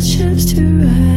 ships to ride.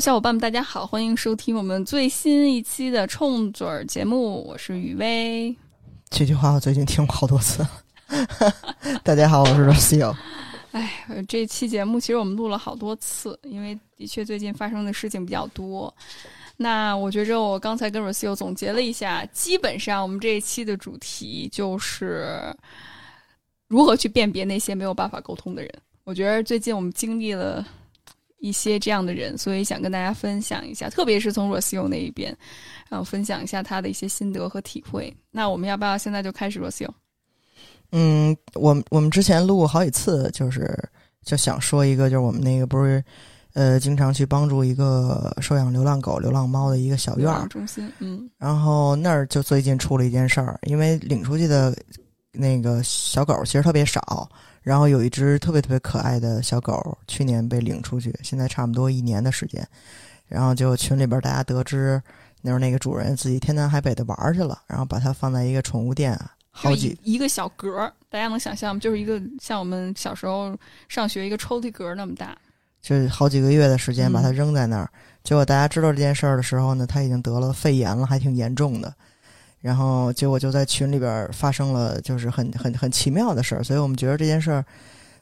小伙伴们，大家好，欢迎收听我们最新一期的冲嘴儿节目，我是雨薇。这句话我最近听过好多次。大家好，我是 Rocio。哎，呃这期节目其实我们录了好多次，因为的确最近发生的事情比较多。那我觉着我刚才跟 Rocio 总结了一下，基本上我们这一期的主题就是如何去辨别那些没有办法沟通的人。我觉得最近我们经历了一些这样的人，所以想跟大家分享一下，特别是从 Rocio 那一边，然后分享一下他的一些心得和体会。那我们要不要现在就开始 Rocio？嗯，我们我们之前录过好几次，就是就想说一个，就是我们那个不是呃，经常去帮助一个收养流浪狗、流浪猫的一个小院儿，中心，嗯然后那儿就最近出了一件事儿，因为领出去的那个小狗其实特别少，然后有一只特别特别可爱的小狗，去年被领出去，现在差不多一年的时间，然后就群里边大家得知，那时候那个主人自己天南海北的玩儿去了，然后把它放在一个宠物店，好几一一个小格儿，大家能想象吗？就是一个像我们小时候上学一个抽屉格儿那么大。就是好几个月的时间嗯把它扔在那儿。结果大家知道这件事儿的时候呢，它已经得了肺炎了，还挺严重的。然后结果就在群里边儿发生了，就是很很很奇妙的事儿，所以我们觉得这件事儿，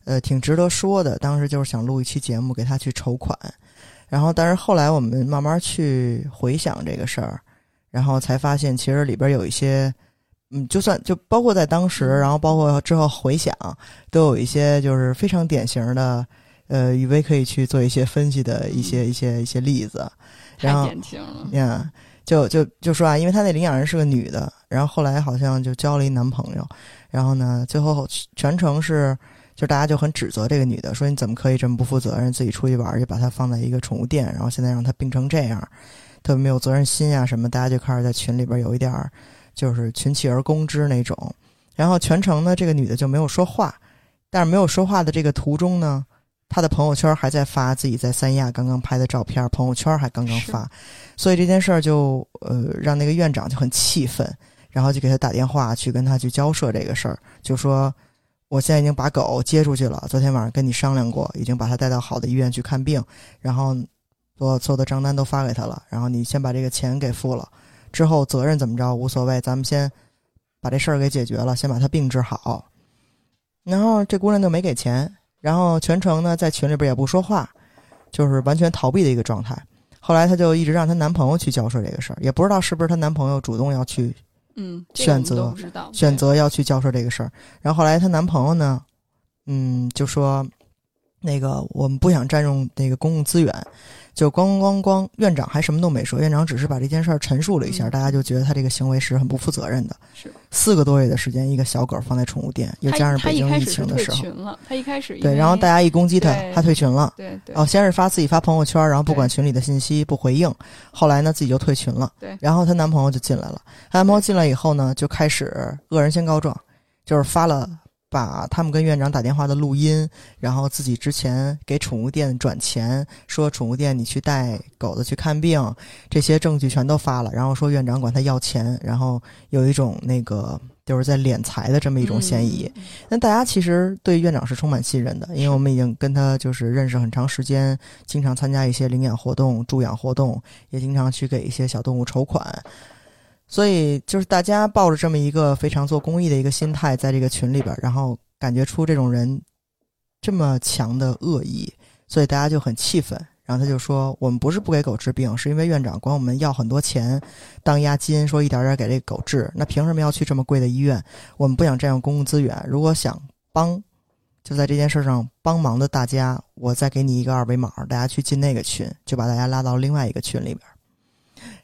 呃，挺值得说的。当时就是想录一期节目给他去筹款，然后但是后来我们慢慢去回想这个事儿，然后才发现其实里边有一些，嗯，就算就包括在当时，然后包括之后回想，都有一些就是非常典型的。呃，雨薇可以去做一些分析的一些、一些一些例子，太然后典型了，呀就就就说啊，因为她那领养人是个女的，然后后来好像就交了一男朋友，然后呢，最后全程是就大家就很指责这个女的，说你怎么可以这么不负责任，自己出去玩儿去，把她放在一个宠物店，然后现在让她病成这样，特别没有责任心啊什么，大家就开始在群里边有一点儿就是群起而攻之那种，然后全程呢，这个女的就没有说话，但是没有说话的这个途中呢。她的朋友圈还在发自己在三亚刚刚拍的照片，朋友圈还刚刚发，所以这件事儿就呃让那个院长就很气愤，然后就给他打电话去跟他去交涉这个事儿，就说我现在已经把狗接出去了，昨天晚上跟你商量过，已经把它带到好的医院去看病，然后所有所有的账单都发给他了，然后你先把这个钱给付了，之后责任怎么着无所谓，咱们先把这事儿给解决了，先把他病治好。然后这姑娘就没给钱，然后全程呢在群里边也不说话，就是完全逃避的一个状态。后来她就一直让她男朋友去交涉这个事儿，也不知道是不是她男朋友主动要去嗯，选择选择要去交涉这个事儿。然后后来她男朋友呢，嗯，就说那个我们不想占用那个公共资源，就咣咣咣咣，院长还什么都没说，院长只是把这件事儿陈述了一下，嗯大家就觉得他这个行为是很不负责任的。是四个多月的时间，一个小狗放在宠物店，又他加上北京疫情的时候，群了，他一开始因对，然后大家一攻击他，他退群了。对对哦，先是发自己发朋友圈，然后不管群里的信息不回应，后来呢自己就退群了。对然后她男朋友就进来了，她男朋友进来以后呢，就开始恶人先告状，就是发了把他们跟院长打电话的录音，然后自己之前给宠物店转钱，说宠物店你去带狗子去看病，这些证据全都发了，然后说院长管他要钱，然后有一种那个就是在敛财的这么一种嫌疑。嗯那大家其实对院长是充满信任的，因为我们已经跟他就是认识很长时间，经常参加一些领养活动、助养活动，也经常去给一些小动物筹款，所以就是大家抱着这么一个非常做公益的一个心态，在这个群里边，然后感觉出这种人这么强的恶意，所以大家就很气愤。然后他就说：“我们不是不给狗治病，是因为院长管我们要很多钱当押金，说一点点给这狗治。那凭什么要去这么贵的医院？我们不想占用公共资源。如果想帮，就在这件事上帮忙的大家，我再给你一个二维码，大家去进那个群，就把大家拉到另外一个群里边。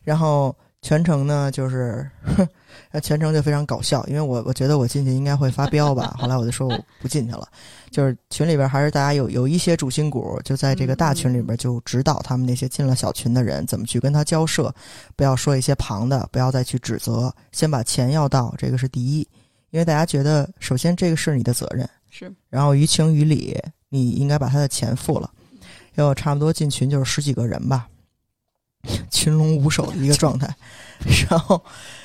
然后全程呢就是，呃全程就非常搞笑，因为我我觉得我进去应该会发飙吧，后来我就说我不进去了。就是群里边还是大家有有一些主心骨，就在这个大群里边就指导他们那些进了小群的人怎么去跟他交涉，不要说一些旁的，不要再去指责，先把钱要到，这个是第一。因为大家觉得，首先这个是你的责任，是然后于情于理，你应该把他的钱付了。要差不多进群就是十几个人吧，群龙无首的一个状态，然后，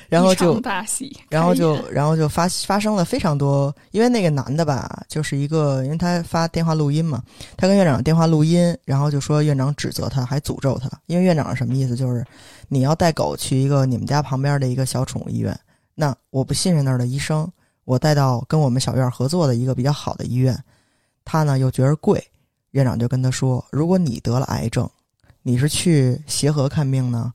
然后就，大喜，然后就然后就发发生了非常多，因为那个男的吧，就是一个，因为他发电话录音嘛，他跟院长电话录音，然后就说院长指责他，还诅咒他，因为院长是什么意思？就是你要带狗去一个你们家旁边的一个小宠物医院，那我不信任那儿的医生，我带到跟我们小院合作的一个比较好的医院，他呢又觉得贵，院长就跟他说，如果你得了癌症，你是去协和看病呢，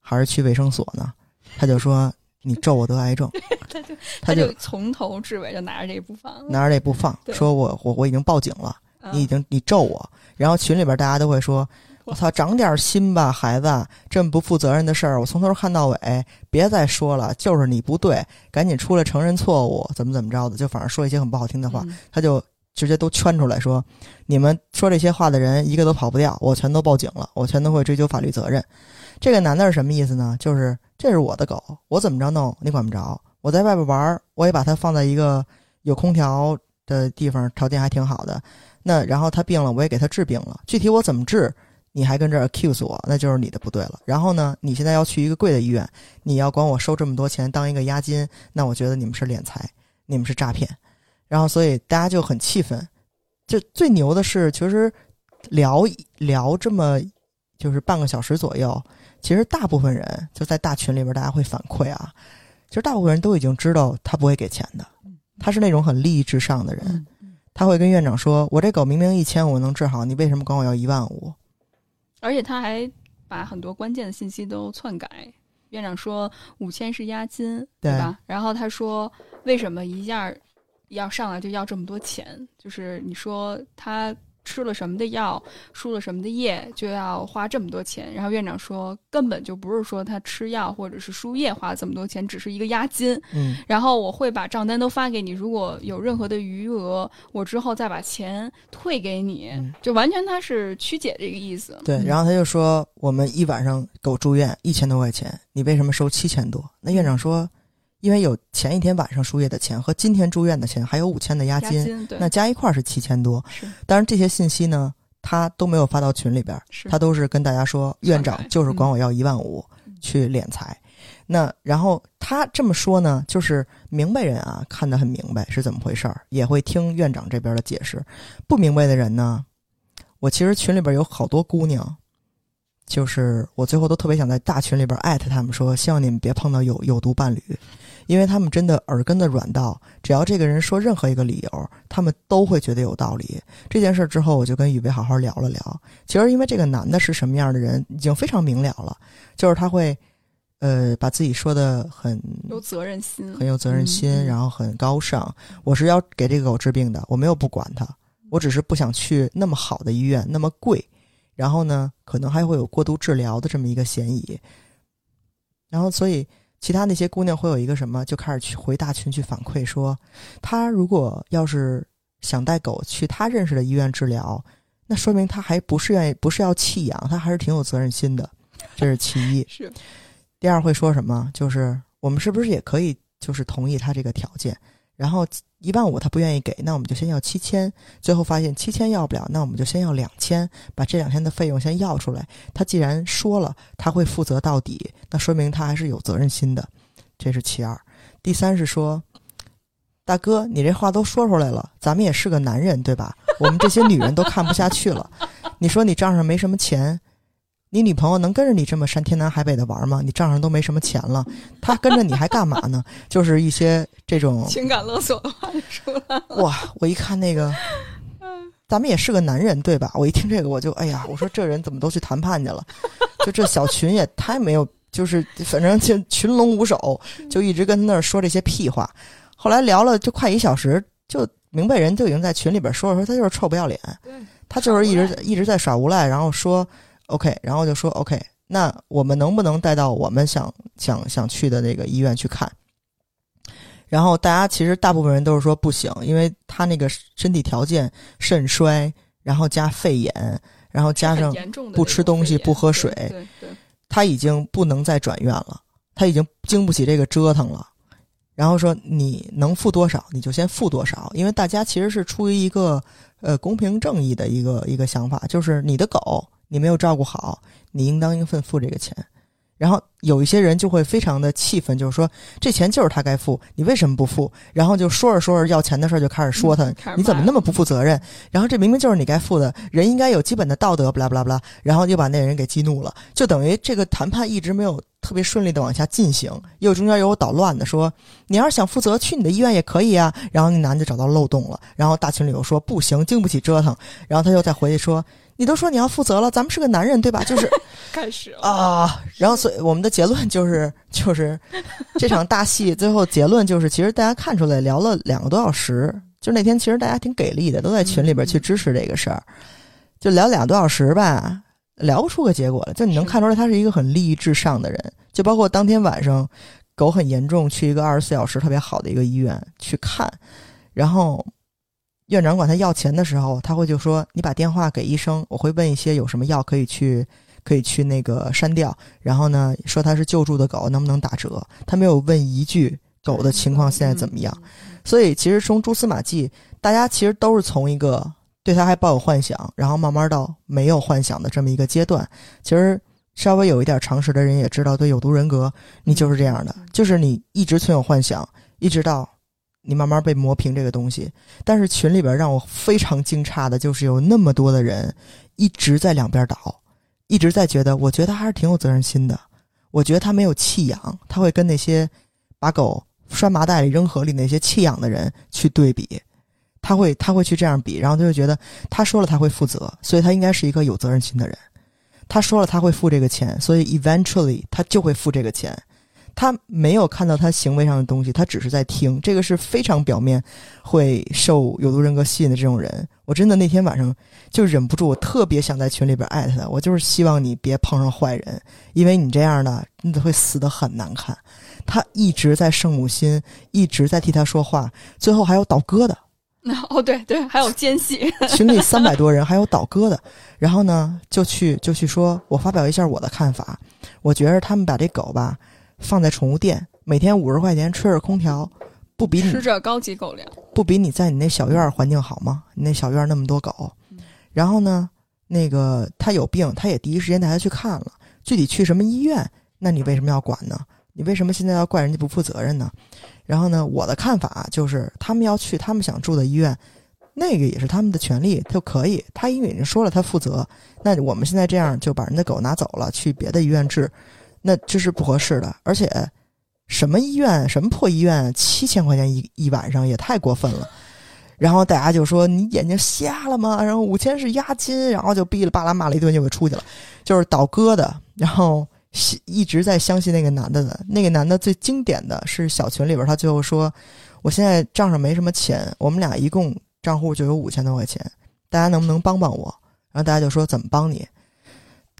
还是去卫生所呢？他就说你咒我得癌症，他就他就从头至尾就拿着这不放，拿着这不放，说我我我已经报警了，嗯。你已经你咒我，然后群里边大家都会说。我操，长点心吧，孩子！这么不负责任的事儿，我从头看到尾，别再说了，就是你不对，赶紧出来承认错误，怎么怎么着的，就反正说一些很不好听的话，嗯。他就直接都圈出来说，你们说这些话的人一个都跑不掉，我全都报警了，我全都会追究法律责任。这个男的是什么意思呢？就是这是我的狗，我怎么着弄你管不着。我在外边玩，我也把它放在一个有空调的地方，条件还挺好的。那然后它病了，我也给它治病了。具体我怎么治，你还跟这儿 accuse 我，那就是你的不对了。然后呢，你现在要去一个贵的医院，你要管我收这么多钱当一个押金，那我觉得你们是敛财，你们是诈骗。然后所以大家就很气愤。就最牛的是，其实聊聊这么就是半个小时左右，其实大部分人就在大群里边，大家会反馈啊，其实大部分人都已经知道他不会给钱的，他是那种很利益至上的人，嗯他会跟院长说：“我这狗明明一千五能治好，你为什么管我要一万五而且他还把很多关键的信息都篡改。院长说五千是押金，对吧？然后他说为什么一下要上来就要这么多钱？就是你说他吃了什么的药，输了什么的液，就要花这么多钱。然后院长说根本就不是说他吃药或者是输液花这么多钱，只是一个押金。？”嗯，然后我会把账单都发给你，如果有任何的余额，我之后再把钱退给你，嗯就完全他是曲解这个意思。对。然后他就说：“我们一晚上狗住院一千多块钱，你为什么收七千多？”那院长说：“因为有前一天晚上输液的钱和今天住院的钱，还有五千的押金，押金，那加一块儿是七千多。是当然这些信息呢，他都没有发到群里边儿，他都是跟大家说，院长就是管我要一万五嗯去敛财。那然后他这么说呢，就是明白人啊看得很明白是怎么回事儿，也会听院长这边的解释。不明白的人呢，我其实群里边有好多姑娘，就是我最后都特别想在大群里边艾特他们说，希望你们别碰到有有毒伴侣，因为他们真的耳根子软到，只要这个人说任何一个理由，他们都会觉得有道理。这件事之后，我就跟雨薇好好聊了聊。其实因为这个男的是什么样的人，已经非常明了了，就是他会，呃，把自己说的很有责任心，很有责任心，然后很高尚。我是要给这个狗治病的，我没有不管它，我只是不想去那么好的医院，那么贵，然后呢，可能还会有过度治疗的这么一个嫌疑。然后，所以其他那些姑娘会有一个什么，就开始去回大群去反馈说，她如果要是想带狗去她认识的医院治疗，那说明她还不是愿意，不是要弃养，她还是挺有责任心的，这是其一。是第二会说什么？就是我们是不是也可以就是同意他这个条件？然后一万五他不愿意给，那我们就先要七千。最后发现七千要不了，那我们就先要两千，把这两天的费用先要出来。他既然说了他会负责到底，那说明他还是有责任心的，这是其二。第三是说，大哥，你这话都说出来了，咱们也是个男人对吧？我们这些女人都看不下去了。你说你账上没什么钱，你女朋友能跟着你这么山天南海北的玩吗？你账上都没什么钱了，她跟着你还干嘛呢？就是一些这种情感勒索的话就出来了。哇，我一看那个，咱们也是个男人对吧？我一听这个我就哎呀，我说这人怎么都去谈判去了？就这小群也太没有，就是反正就群龙无首，就一直跟那儿说这些屁话。后来聊了就快一小时，就明白人就已经在群里边说了，说他就是臭不要脸，他就是一直一直在耍无赖，然后说 OK，然后就说 OK，那我们能不能带到我们想想想去的那个医院去看？然后大家其实大部分人都是说不行，因为他那个身体条件肾衰，然后加肺炎，然后加上不吃东西不喝水他已经不能再转院了，他已经经不起这个折腾了。然后说你能付多少你就先付多少，因为大家其实是出于一个呃公平正义的一个一个想法，就是你的狗你没有照顾好，你应当应分付这个钱。然后有一些人就会非常的气愤，就是说这钱就是他该付，你为什么不付？然后就说着说着要钱的事儿就开始说他，你怎么那么不负责任？然后这明明就是你该付的，人应该有基本的道德，不啦不啦不啦，然后又把那人给激怒了，就等于这个谈判一直没有特别顺利的往下进行，又中间有捣乱的说，你要是想负责，去你的医院也可以啊。然后那男的找到漏洞了，然后大群里又说不行，经不起折腾，然后他又再回去说，你都说你要负责了，咱们是个男人对吧？就是 开始啊，然后所以我们的结论就是，就是这场大戏最后结论就是，其实大家看出来聊了两个多小时，就那天其实大家挺给力的，都在群里边去支持这个事儿，就聊两个多小时吧，聊不出个结果来。就你能看出来他是一个很利益至上的人，就包括当天晚上狗很严重，去一个二十四小时特别好的一个医院去看，然后。院长管他要钱的时候，他会就说：“你把电话给医生，我会问一些有什么药可以去可以去那个删掉。然后呢，说他是救助的狗，能不能打折？他没有问一句狗的情况现在怎么样。所以其实从蛛丝马迹，大家其实都是从一个对他还抱有幻想，然后慢慢到没有幻想的这么一个阶段。其实稍微有一点常识的人也知道，对有毒人格，你就是这样的，就是你一直存有幻想，一直到你慢慢被磨平这个东西。但是群里边让我非常惊诧的就是有那么多的人一直在两边倒，一直在觉得，我觉得他还是挺有责任心的。我觉得他没有弃养，他会跟那些把狗拴麻袋里扔河里那些弃养的人去对比，他会他会去这样比，然后他就觉得他说了他会负责，所以他应该是一个有责任心的人。他说了他会付这个钱，所以 eventually 他就会付这个钱。他没有看到他行为上的东西，他只是在听，这个是非常表面会受有毒人格吸引的这种人。我真的那天晚上就忍不住，我特别想在群里边艾特他，我就是希望你别碰上坏人，因为你这样的，你会死得很难看。他一直在圣母心，一直在替他说话，最后还有倒戈的，哦，对对，还有奸细，群里三百多人，还有倒戈的。然后呢，就去就去说，我发表一下我的看法。我觉着他们把这狗吧放在宠物店，每天五十块钱吹着空调，不比你吃着高级狗粮，不比你在你那小院儿环境好吗？你那小院儿那么多狗，然后呢，那个他有病，他也第一时间带他去看了。具体去什么医院，那你为什么要管呢？你为什么现在要怪人家不负责任呢？然后呢，我的看法就是，他们要去他们想住的医院，那个也是他们的权利，就可以。他因为已经说了他负责，那我们现在这样就把人的狗拿走了，去别的医院治，那这是不合适的。而且，什么医院，什么破医院，七千块钱一一晚上也太过分了。然后大家就说你眼睛瞎了吗？然后五千是押金，然后就哔哩吧啦骂了一顿就给出去了，就是倒戈的。然后一直在相信那个男的的，那个男的最经典的是小群里边，他最后说：“我现在账上没什么钱，我们俩一共账户就有五千多块钱，大家能不能帮帮我？”然后大家就说：“怎么帮你？”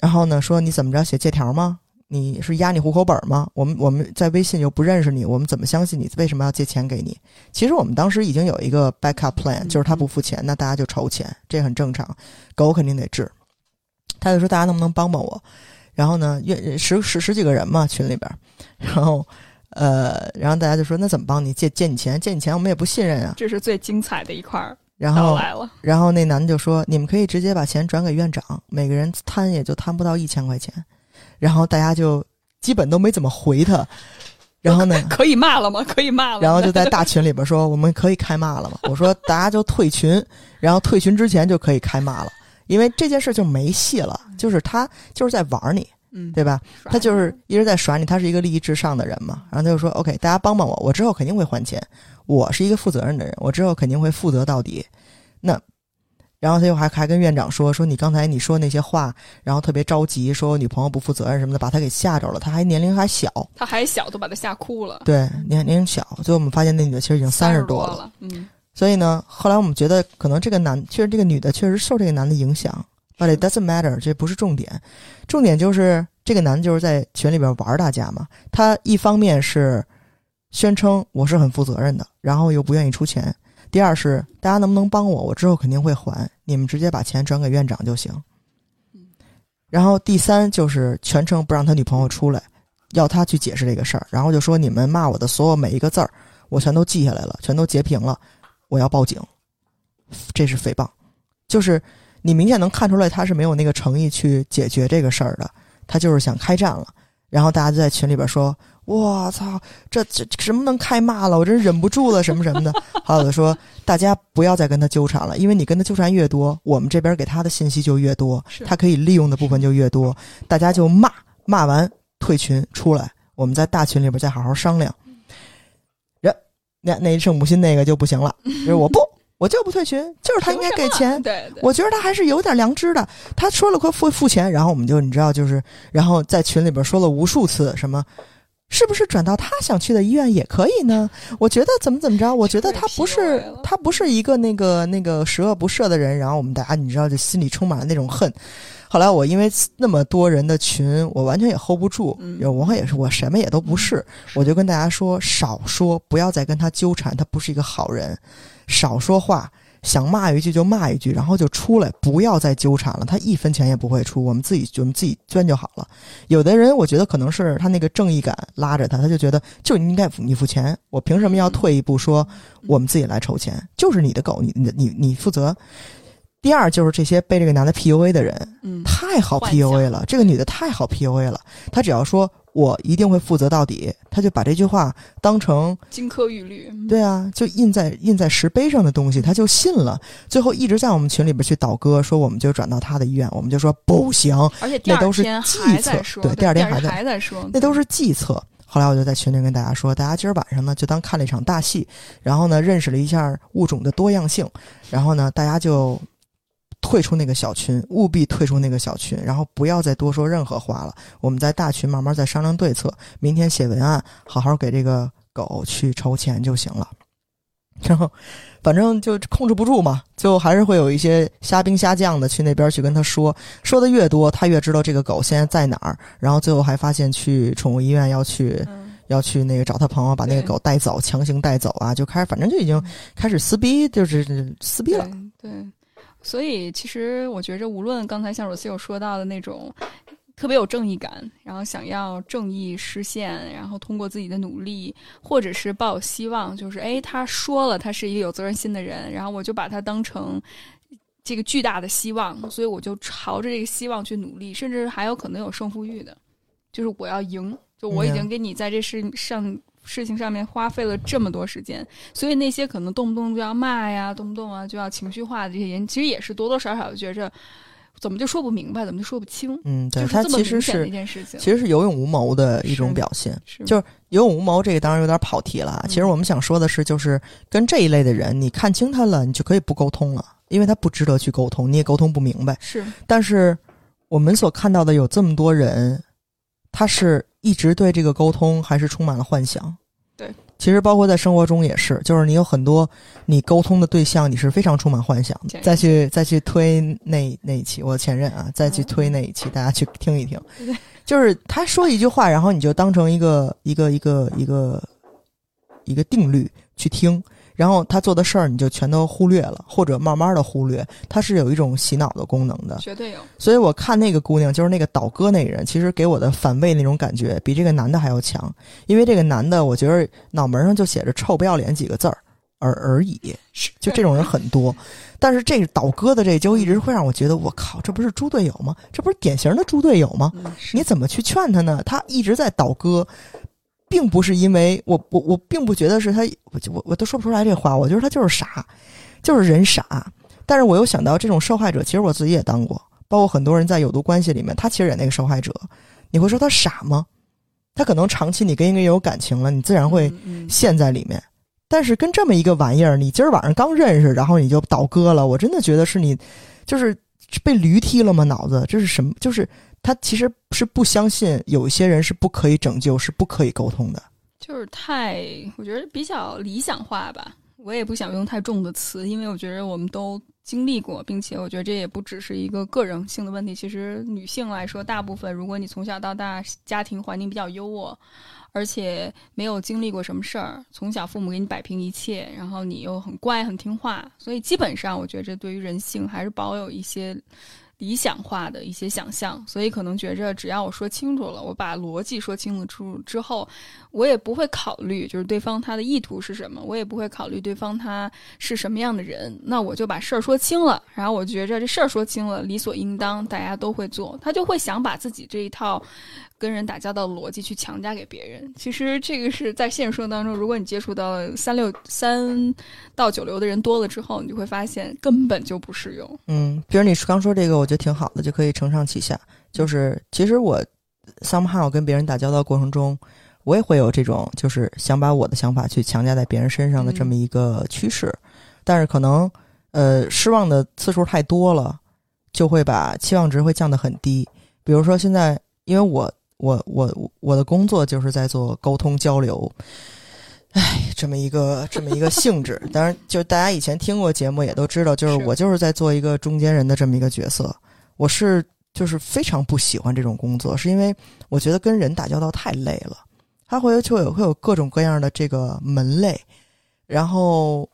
然后呢，说你怎么着写借条吗？你是压你户口本吗？我们我们在微信又不认识你，我们怎么相信你？为什么要借钱给你？其实我们当时已经有一个 backup plan，就是他不付钱，那大家就筹钱，这很正常。狗肯定得治，他就说大家能不能帮帮我？然后呢，约十十十几个人嘛，群里边，然后呃，然后大家就说那怎么帮你借借你钱？借你钱我们也不信任啊。这是最精彩的一块儿然后来了。然后那男的就说：“你们可以直接把钱转给院长，每个人摊也就摊不到一千块钱。”然后大家就基本都没怎么回他。然后呢，可以骂了吗？可以骂了。然后就在大群里边说：“我们可以开骂了吗？” 我说：“大家就退群，然后退群之前就可以开骂了，因为这件事就没戏了。就是他就是在玩你，嗯，对吧？他就是一直在耍你，他是一个利益至上的人嘛。然后他就说：“OK，大家帮帮我，我之后肯定会还钱。我是一个负责任的人，我之后肯定会负责到底。”那，然后他又还还跟院长说：“说你刚才你说那些话，然后特别着急，说我女朋友不负责任什么的，把他给吓着了。他还年龄还小，他还小，都把他吓哭了。对，年年龄小。最后我们发现那女的其实已经三十十多了。了，嗯，所以呢，后来我们觉得可能这个男，确实这个女的确实受这个男的影响，but it doesn't matter，这不是重点，重点就是这个男的就是在群里边玩大家嘛。他一方面是宣称我是很负责任的，然后又不愿意出钱；第二是大家能不能帮我，我之后肯定会还，你们直接把钱转给院长就行。然后第三就是全程不让他女朋友出来，要他去解释这个事儿，然后就说你们骂我的所有每一个字儿，我全都记下来了，全都截屏了，我要报警，这是诽谤，就是你明显能看出来他是没有那个诚意去解决这个事儿的，他就是想开战了。然后大家就在群里边说：“我操，这这什么能开骂了？我真忍不住了，什么什么的。”还有的说：“大家不要再跟他纠缠了，因为你跟他纠缠越多，我们这边给他的信息就越多，他可以利用的部分就越多。大家就骂，骂完退群出来，我们在大群里边再好好商量。人那那圣母心那个就不行了，就是我不，我就不退群，就是他应该给钱。对对，我觉得他还是有点良知的。他说了会付付钱，然后我们就你知道，就是然后在群里边说了无数次什么。是不是转到他想去的医院也可以呢？我觉得怎么怎么着？我觉得他不是他不是一个那个那个十恶不赦的人。然后我们大家你知道，就心里充满了那种恨。后来我因为那么多人的群，我完全也 hold 不住。嗯有我也是，我什么也都不是。我就跟大家说，少说，不要再跟他纠缠，他不是一个好人。少说话，想骂一句就骂一句，然后就出来，不要再纠缠了。他一分钱也不会出，我们自己我们自己捐就好了。有的人，我觉得可能是他那个正义感拉着他，他就觉得就应该你付钱，我凭什么要退一步说我们自己来筹钱？就是你的狗，你你你你负责。第二就是这些被这个男的 PUA 的人，嗯，太好 PUA 了，这个女的太好 PUA 了。她只要说我一定会负责到底，她就把这句话当成金科玉律，嗯对啊，就印在印在石碑上的东西，她就信了。最后一直在我们群里边去倒戈，说我们就转到他的医院，我们就说不行，而且第二那都是天计还在策说，对第二天还在还在说，那都是计策。后来我就在群里跟大家说，大家今儿晚上呢就当看了一场大戏，然后呢认识了一下物种的多样性，然后呢大家就退出那个小群，务必退出那个小群，然后不要再多说任何话了。我们在大群慢慢再商量对策，明天写文案，好好给这个狗去筹钱就行了。然后，反正就控制不住嘛，最后还是会有一些虾兵虾将的去那边去跟他说，说的越多，他越知道这个狗现在在哪儿。然后最后还发现去宠物医院要去嗯，要去那个找他朋友把那个狗带走，强行带走啊，就开始反正就已经开始撕逼，就是撕逼了。对对，所以其实我觉着，无论刚才像罗西有说到的那种特别有正义感，然后想要正义实现，然后通过自己的努力，或者是抱有希望，就是哎，他说了他是一个有责任心的人，然后我就把他当成。这个巨大的希望，所以我就朝着这个希望去努力，甚至还有可能有胜负欲的，就是我要赢，就我已嗯经给你在这世上事情上面花费了这么多时间，所以那些可能动不动就要骂呀，动不动啊就要情绪化的这些人，其实也是多多少少觉着怎么就说不明白，怎么就说不清，嗯，对就是他其实是一件事情。其实是有勇无谋的一种表现。是就有勇无谋这个当然有点跑题了其实我们想说的是，就是跟这一类的人，你看清他了，你就可以不沟通了，因为他不值得去沟通，你也沟通不明白。是但是我们所看到的有这么多人，他是一直对这个沟通还是充满了幻想。对，其实包括在生活中也是，就是你有很多你沟通的对象，你是非常充满幻想再去再去推那那一期，我前任啊，再去推那一期，大家去听一听。对。就是他说一句话，然后你就当成一个一个一个一个一个定律去听，然后他做的事儿你就全都忽略了，或者慢慢的忽略。他是有一种洗脑的功能的，绝对有，所以我看那个姑娘，就是那个倒戈那个人，其实给我的反胃那种感觉比这个男的还要强，因为这个男的，我觉得脑门上就写着“臭不要脸”几个字儿而而已，就这种人很多。但是这个倒戈的这就一直会让我觉得，我靠，这不是猪队友吗？这不是典型的猪队友吗？你怎么去劝他呢？他一直在倒戈，并不是因为我我我并不觉得是他，我我我都说不出来这话，我觉得他就是傻，就是人傻。但是我又想到这种受害者，其实我自己也当过，包括很多人在有毒关系里面，他其实也那个受害者。你会说他傻吗？他可能长期你跟一个人有感情了，你自然会陷在里面。但是跟这么一个玩意儿，你今儿晚上刚认识，然后你就倒戈了，我真的觉得是你，就是被驴踢了吗？脑子这是什么？就是他其实是不相信有一些人是不可以拯救，是不可以沟通的。就是太，我觉得比较理想化吧。我也不想用太重的词，因为我觉得我们都经历过，并且我觉得这也不只是一个个人性的问题。其实女性来说，大部分如果你从小到大家庭环境比较优渥，而且没有经历过什么事儿，从小父母给你摆平一切，然后你又很乖很听话，所以基本上我觉得这对于人性还是保有一些。理想化的一些想象，所以可能觉着只要我说清楚了，我把逻辑说清楚之后，我也不会考虑就是对方他的意图是什么，我也不会考虑对方他是什么样的人，那我就把事儿说清了，然后我觉着这事儿说清了，理所应当，大家都会做，他就会想把自己这一套。跟人打交道的逻辑去强加给别人，其实这个是在现实生活当中，如果你接触到三六三到九流的人多了之后，你就会发现根本就不适用。嗯，比如你刚说这个，我觉得挺好的，就可以承上启下。就是其实我 somehow 跟别人打交道过程中，我也会有这种就是想把我的想法去强加在别人身上的这么一个趋势，但是可能呃失望的次数太多了，就会把期望值会降得很低。比如说现在，因为我。我我我的工作就是在做沟通交流，哎，这么一个这么一个性质。当然，就大家以前听过节目也都知道，就是我就是在做一个中间人的这么一个角色。我是就是非常不喜欢这种工作，是因为我觉得跟人打交道太累了。他会就有会有各种各样的这个门类，然后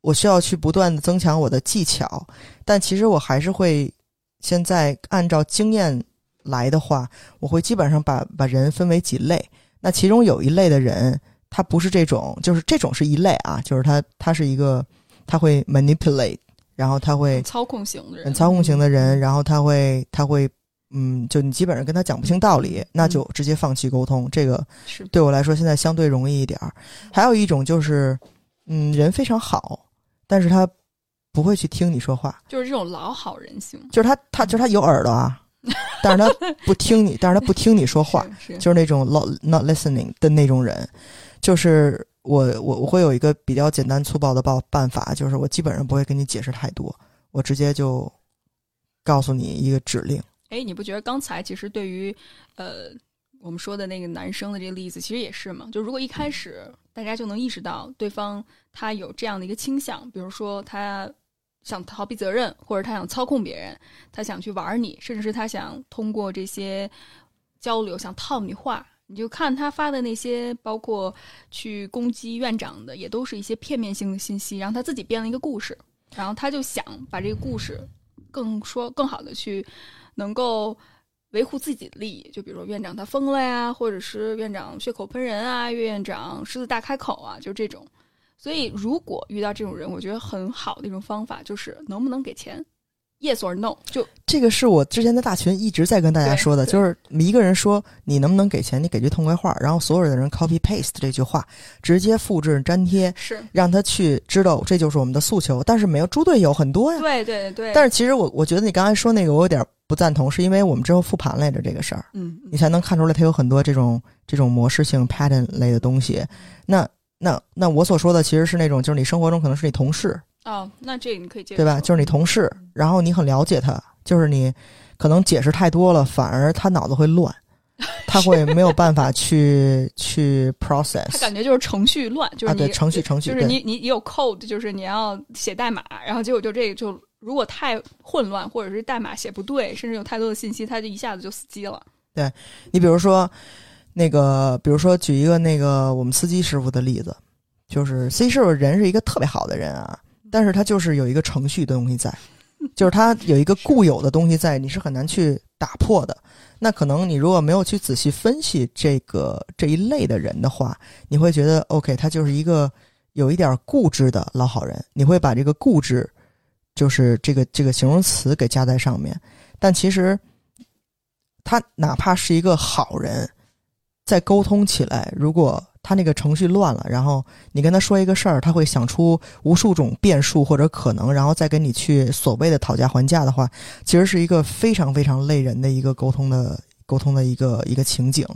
我需要去不断的增强我的技巧，但其实我还是会现在按照经验。来的话，我会基本上把把人分为几类。那其中有一类的人，他不是这种，就是这种是一类啊，就是他他是一个他会 manipulate，然后他会操控型的人，操控型的人，然后他会他会嗯，就你基本上跟他讲不清道理，那就直接放弃沟通。这个是对我来说现在相对容易一点儿。还有一种就是嗯，人非常好，但是他不会去听你说话，就是这种老好人型，就是他他就是他有耳朵啊。但是他不听你，但是他不听你说话，就是那种 not not listening 的那种人。就是我我我会有一个比较简单粗暴的办办法，就是我基本上不会跟你解释太多，我直接就告诉你一个指令。哎，你不觉得刚才其实对于呃我们说的那个男生的这个例子，其实也是吗？就如果一开始大家就能意识到对方他有这样的一个倾向，比如说他。想逃避责任，或者他想操控别人，他想去玩你，甚至是他想通过这些交流想套你话。你就看他发的那些，包括去攻击院长的，也都是一些片面性的信息，然后他自己编了一个故事，然后他就想把这个故事更说更好的去能够维护自己的利益。就比如说院长他疯了呀，或者是院长血口喷人啊，岳院长狮子大开口啊，就这种。所以，如果遇到这种人，我觉得很好的一种方法就是能不能给钱，yes or no。就这个是我之前在大群一直在跟大家说的，就是一个人说你能不能给钱，你给句痛快话，然后所有的人 copy paste 这句话，直接复制粘贴，是让他去知道这就是我们的诉求。但是没有猪队友很多呀，对对对。但是其实我我觉得你刚才说那个我有点不赞同，是因为我们之后复盘来着这个事儿，嗯，你才能看出来它有很多这种这种模式性 pattern 类的东西。那。那那我所说的其实是那种，就是你生活中可能是你同事哦，那这你可以接受对吧？就是你同事，然后你很了解他，就是你可能解释太多了，反而他脑子会乱，他会没有办法去去 process。他感觉就是程序乱，就是你程序程序，就是你你你有 code，就是你要写代码，然后结果就这个就如果太混乱，或者是代码写不对，甚至有太多的信息，他就一下子就死机了。对你比如说。那个，比如说举一个那个我们司机师傅的例子，就是司机师傅人是一个特别好的人啊，但是他就是有一个程序的东西在，就是他有一个固有的东西在，你是很难去打破的。那可能你如果没有去仔细分析这个这一类的人的话，你会觉得 OK，他就是一个有一点固执的老好人，你会把这个固执就是这个这个形容词给加在上面，但其实他哪怕是一个好人。在沟通起来，如果他那个程序乱了，然后你跟他说一个事儿，他会想出无数种变数或者可能，然后再跟你去所谓的讨价还价的话，其实是一个非常非常累人的一个沟通的沟通的一个一个情景。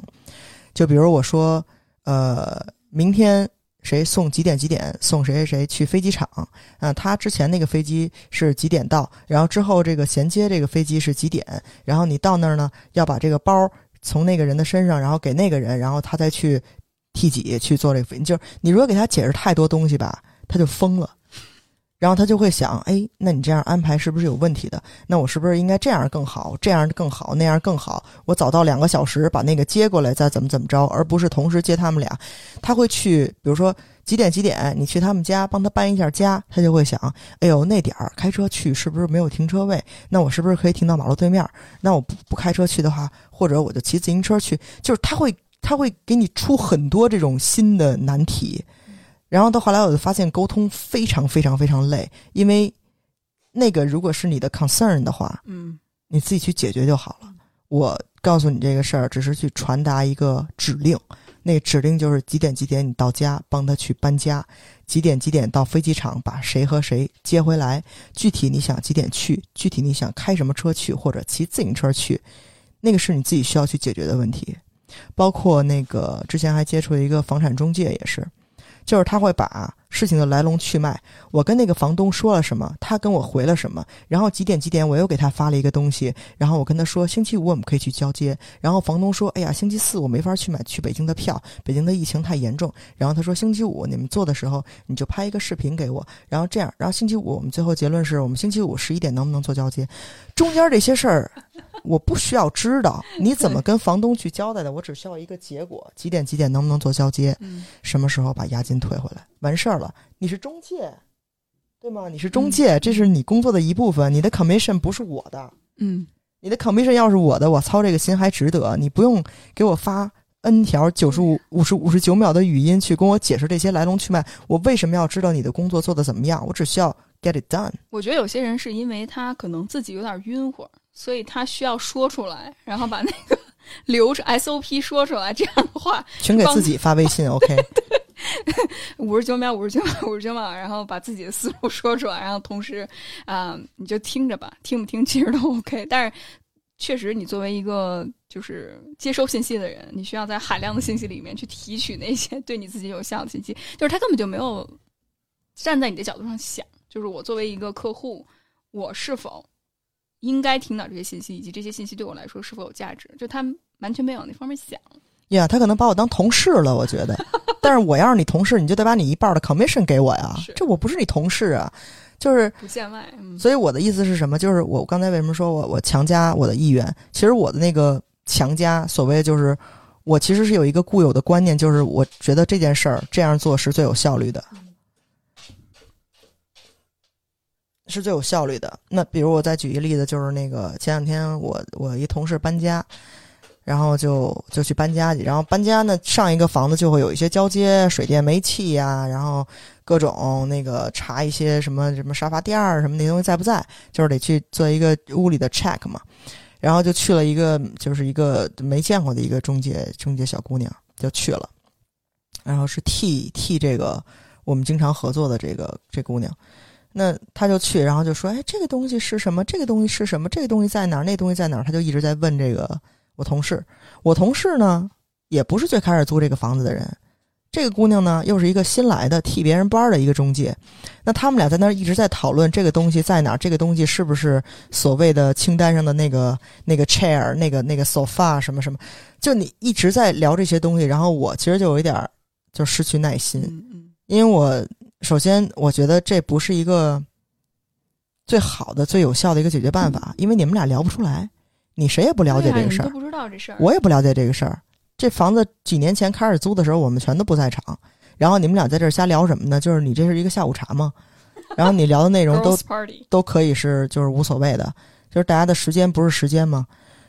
就比如我说，呃，明天谁送几点几点送谁谁谁去飞机场啊？他之前那个飞机是几点到？然后之后这个衔接这个飞机是几点？然后你到那儿呢，要把这个包。从那个人的身上，然后给那个人，然后他再去替己去做这个。就是你如果给他解释太多东西吧，他就疯了。然后他就会想，哎，那你这样安排是不是有问题的？那我是不是应该这样更好，这样更好，那样更好？我早到两个小时把那个接过来，再怎么怎么着，而不是同时接他们俩。他会去，比如说几点几点，你去他们家帮他搬一下家，他就会想，哎呦，那点儿开车去是不是没有停车位？那我是不是可以停到马路对面？那我不不开车去的话，或者我就骑自行车去，就是他会他会给你出很多这种新的难题。然后到后来，我就发现沟通非常非常非常累，因为那个如果是你的 concern 的话，嗯你自己去解决就好了。我告诉你这个事儿，只是去传达一个指令。那个指令就是几点几点你到家，帮他去搬家；几点几点到飞机场把谁和谁接回来。具体你想几点去，具体你想开什么车去，或者骑自行车去，那个是你自己需要去解决的问题。包括那个之前还接触了一个房产中介，也是。就是他会把事情的来龙去脉，我跟那个房东说了什么，他跟我回了什么，然后几点几点我又给他发了一个东西，然后我跟他说星期五我们可以去交接，然后房东说，哎呀，星期四我没法去买去北京的票，北京的疫情太严重，然后他说星期五你们做的时候你就拍一个视频给我，然后这样，然后星期五我们最后结论是我们星期五十一点能不能做交接，中间这些事儿我不需要知道你怎么跟房东去交代的，我只需要一个结果，几点几点能不能做交接，嗯。什么时候把押金退回来，完事儿了。你是中介，对吗？你是中介，这是你工作的一部分。你的 commission 不是我的，嗯你的 commission 要是我的，我操这个心还值得。你不用给我发 n 条九十五、五十五十九秒的语音去跟我解释这些来龙去脉。我为什么要知道你的工作做的怎么样？我只需要 get it done。我觉得有些人是因为他可能自己有点晕乎，所以他需要说出来，然后把那个 流程 SOP 说出来，这样的话全给自己发微信，OK？五十九秒，五十九秒，五十九秒，然后把自己的思路说出来，然后同时啊、你就听着吧，听不听其实都 OK。但是确实，你作为一个就是接收信息的人，你需要在海量的信息里面去提取那些对你自己有效的信息，就是他根本就没有站在你的角度上想，就是我作为一个客户，我是否应该听到这些信息，以及这些信息对我来说是否有价值，就他完全没有那方面想。呀他可能把我当同事了，我觉得。但是我要是你同事，你就得把你一半的 commission 给我呀。这我不是你同事啊，就是不见外，嗯，所以我的意思是什么？就是我刚才为什么说我我强加我的意愿？其实我的那个强加，所谓就是我其实是有一个固有的观念，就是我觉得这件事儿这样做是最有效率的，是最有效率的。那比如我再举一个例子，就是那个前两天我我一同事搬家。然后就就去搬家去，然后搬家呢，上一个房子就会有一些交接，水电煤气呀、然后各种那个查一些什么什么沙发垫儿什么那东西在不在，就是得去做一个屋里的 check 嘛。然后就去了一个就是一个没见过的一个中介中介小姑娘就去了，然后是替替这个我们经常合作的这个这姑娘，那她就去，然后就说，哎，这个东西是什么？这个东西是什么？这个东西在哪儿？那东西在哪儿？她就一直在问这个我同事。我同事呢，也不是最开始租这个房子的人。这个姑娘呢，又是一个新来的替别人班儿的一个中介。那他们俩在那儿一直在讨论这个东西在哪儿，这个东西是不是所谓的清单上的那个那个 chair、那个那个 sofa 什么什么。就你一直在聊这些东西，然后我其实就有一点儿就失去耐心，因为我首先我觉得这不是一个最好的、最有效的一个解决办法，因为你们俩聊不出来，你谁也不了解这个事儿都。不知道这事儿，我也不了解这个事儿。这房子几年前开始租的时候，我们全都不在场。然后你们俩在这儿瞎聊什么呢？就是你这是一个下午茶吗？然后你聊的内容都都可以是就是无所谓的，就是大家的时间不是时间吗？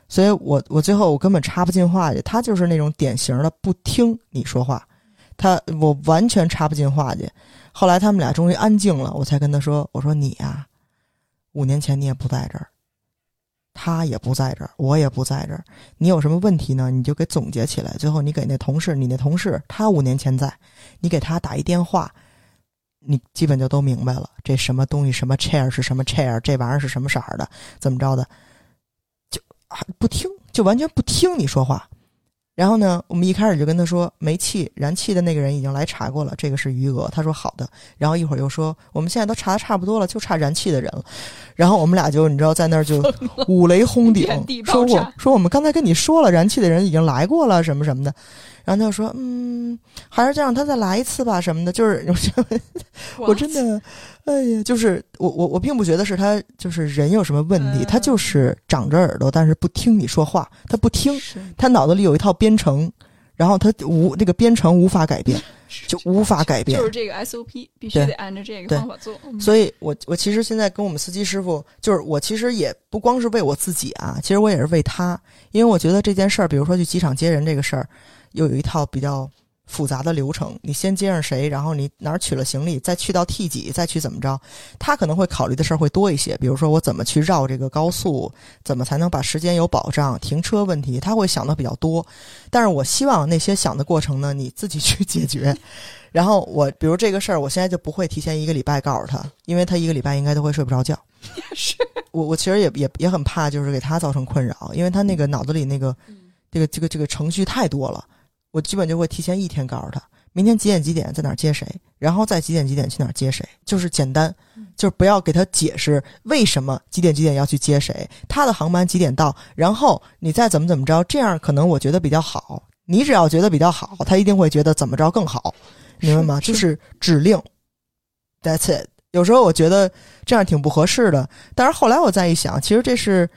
所以我我最后我根本插不进话去，他就是那种典型的不听你说话，他我完全插不进话去。后来他们俩终于安静了，我才跟他说：“我说你呀、五年前你也不在这儿，他也不在这儿，我也不在这儿。你有什么问题呢？你就给总结起来。最后你给那同事，你那同事他五年前在，你给他打一电话，你基本就都明白了。这什么东西，什么 chair 是什么 chair，这玩意儿是什么色儿的，怎么着的，就啊不听，就完全不听你说话。然后呢，我们一开始就跟他说，煤气燃气的那个人已经来查过了，这个是余额。他说好的。然后一会儿又说，我们现在都查的差不多了，就差燃气的人了。然后我们俩就你知道在那儿就五雷轰顶 说我说我们刚才跟你说了，燃气的人已经来过了，什么什么的。然后他就说，嗯，还是再让他再来一次吧，什么的，就是 我真的，哎呀，就是我我我并不觉得是他就是人有什么问题，嗯他就是长着耳朵，但是不听你说话，他不听，他脑子里有一套编程，然后他无那个编程无法改变，就无法改变就。是这个 SOP 必须得按照这个方法做。嗯所以我我其实现在跟我们司机师傅，就是我其实也不光是为我自己啊，其实我也是为他，因为我觉得这件事儿，比如说去机场接人这个事儿，又有一套比较复杂的流程，你先接上谁，然后你哪儿取了行李，再去到 T 几，再去怎么着，他可能会考虑的事儿会多一些，比如说我怎么去绕这个高速，怎么才能把时间有保障，停车问题，他会想的比较多。但是我希望那些想的过程呢，你自己去解决。然后我比如这个事儿，我现在就不会提前一个礼拜告诉他，因为他一个礼拜应该都会睡不着觉。是我我其实也也也很怕，就是给他造成困扰，因为他那个脑子里那个这个这个这个程序太多了，我基本就会提前一天告诉他，明天几点几点在哪儿接谁，然后再几点几点去哪儿接谁，就是简单，就是不要给他解释为什么几点几点要去接谁，他的航班几点到，然后你再怎么怎么着，这样可能我觉得比较好。你只要觉得比较好，他一定会觉得怎么着更好，明白吗？是就是指令，That's it。有时候我觉得这样挺不合适的，但是后来我再一想，其实这是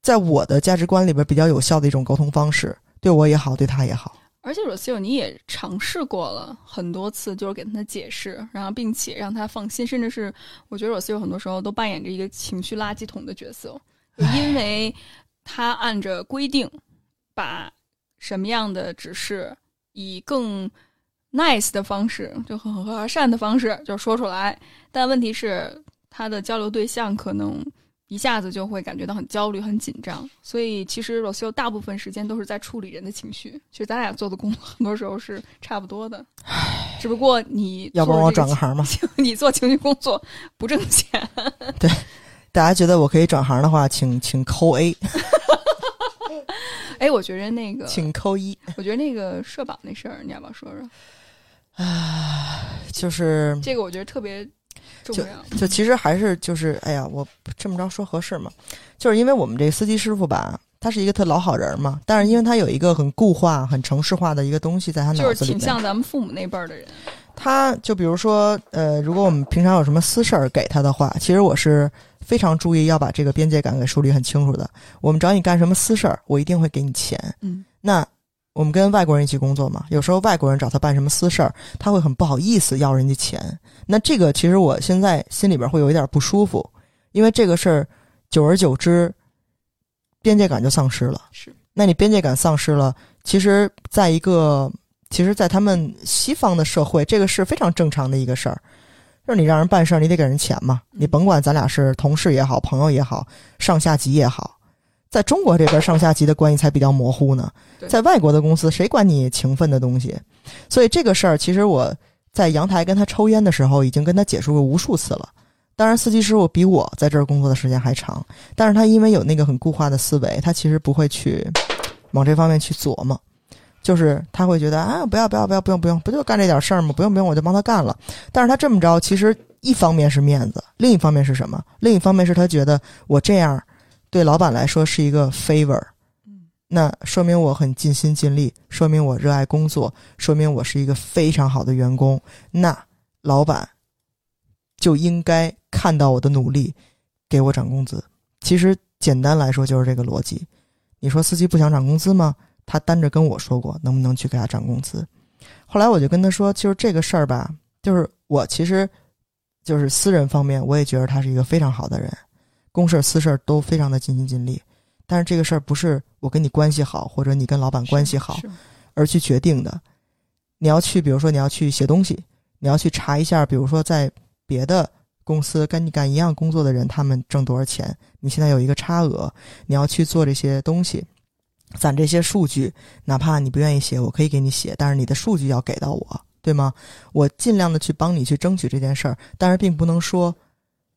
在我的价值观里边比较有效的一种沟通方式，对我也好，对他也好。而且 r o s i o 你也尝试过了很多次，就是给他解释，然后并且让他放心，甚至是我觉得 r o s i o 很多时候都扮演着一个情绪垃圾桶的角色，因为他按着规定把什么样的指示以更 nice 的方式，就很和善的方式就说出来，但问题是他的交流对象可能一下子就会感觉到很焦虑、很紧张，所以其实 Rocio 大部分时间都是在处理人的情绪。其实咱俩做的工作 很多时候是差不多的，只不过你要不然我转个行吧。你做情绪工作不挣钱。对大家觉得我可以转行的话，请请扣 A，哎，我觉得那个，请扣一。我觉得那个社保那事儿，你要不要说说？啊就是这个我觉得特别重要。就其实还是就是，哎呀，我这么着说合适吗？就是因为我们这司机师傅吧，他是一个特老好人嘛，但是因为他有一个很固化、很城市化的一个东西在他脑就是子里面，挺像咱们父母那辈儿的人，他就比如说，呃，如果我们平常有什么私事儿给他的话，其实我是非常注意要把这个边界感给梳理很清楚的。我们找你干什么私事儿，我一定会给你钱。嗯，那我们跟外国人一起工作嘛，有时候外国人找他办什么私事儿，他会很不好意思要人家钱。那这个其实我现在心里边会有一点不舒服，因为这个事儿久而久之，边界感就丧失了。是那你边界感丧失了，其实在一个，其实，在他们西方的社会，这个是非常正常的一个事儿。就是你让人办事儿，你得给人钱嘛。嗯你甭管咱俩是同事也好，朋友也好，上下级也好，在中国这边上下级的关系才比较模糊呢。在外国的公司，谁管你情分的东西？所以这个事儿，其实我在阳台跟他抽烟的时候，已经跟他解释过无数次了。当然，司机师傅比我在这儿工作的时间还长，但是他因为有那个很固化的思维，他其实不会去往这方面去琢磨，就是他会觉得啊，不要不要不要不用不用，不就干这点事儿吗？不用不用，我就帮他干了。但是他这么着，其实一方面是面子，另一方面是什么？另一方面是他觉得我这样对老板来说是一个 favor，嗯那说明我很尽心尽力，说明我热爱工作，说明我是一个非常好的员工。那老板就应该看到我的努力，给我涨工资。其实简单来说就是这个逻辑。你说司机不想涨工资吗？他单着跟我说过，能不能去给他涨工资？后来我就跟他说，就是这个事儿吧，就是我其实就是私人方面，我也觉得他是一个非常好的人，公事儿私事儿都非常的尽心尽力。但是这个事儿不是我跟你关系好，或者你跟老板关系好而去决定的。你要去，比如说你要去写东西，你要去查一下，比如说在别的公司跟你干一样工作的人，他们挣多少钱，你现在有一个差额，你要去做这些东西，攒这些数据，哪怕你不愿意写，我可以给你写，但是你的数据要给到我，对吗？我尽量的去帮你去争取这件事儿，但是并不能说，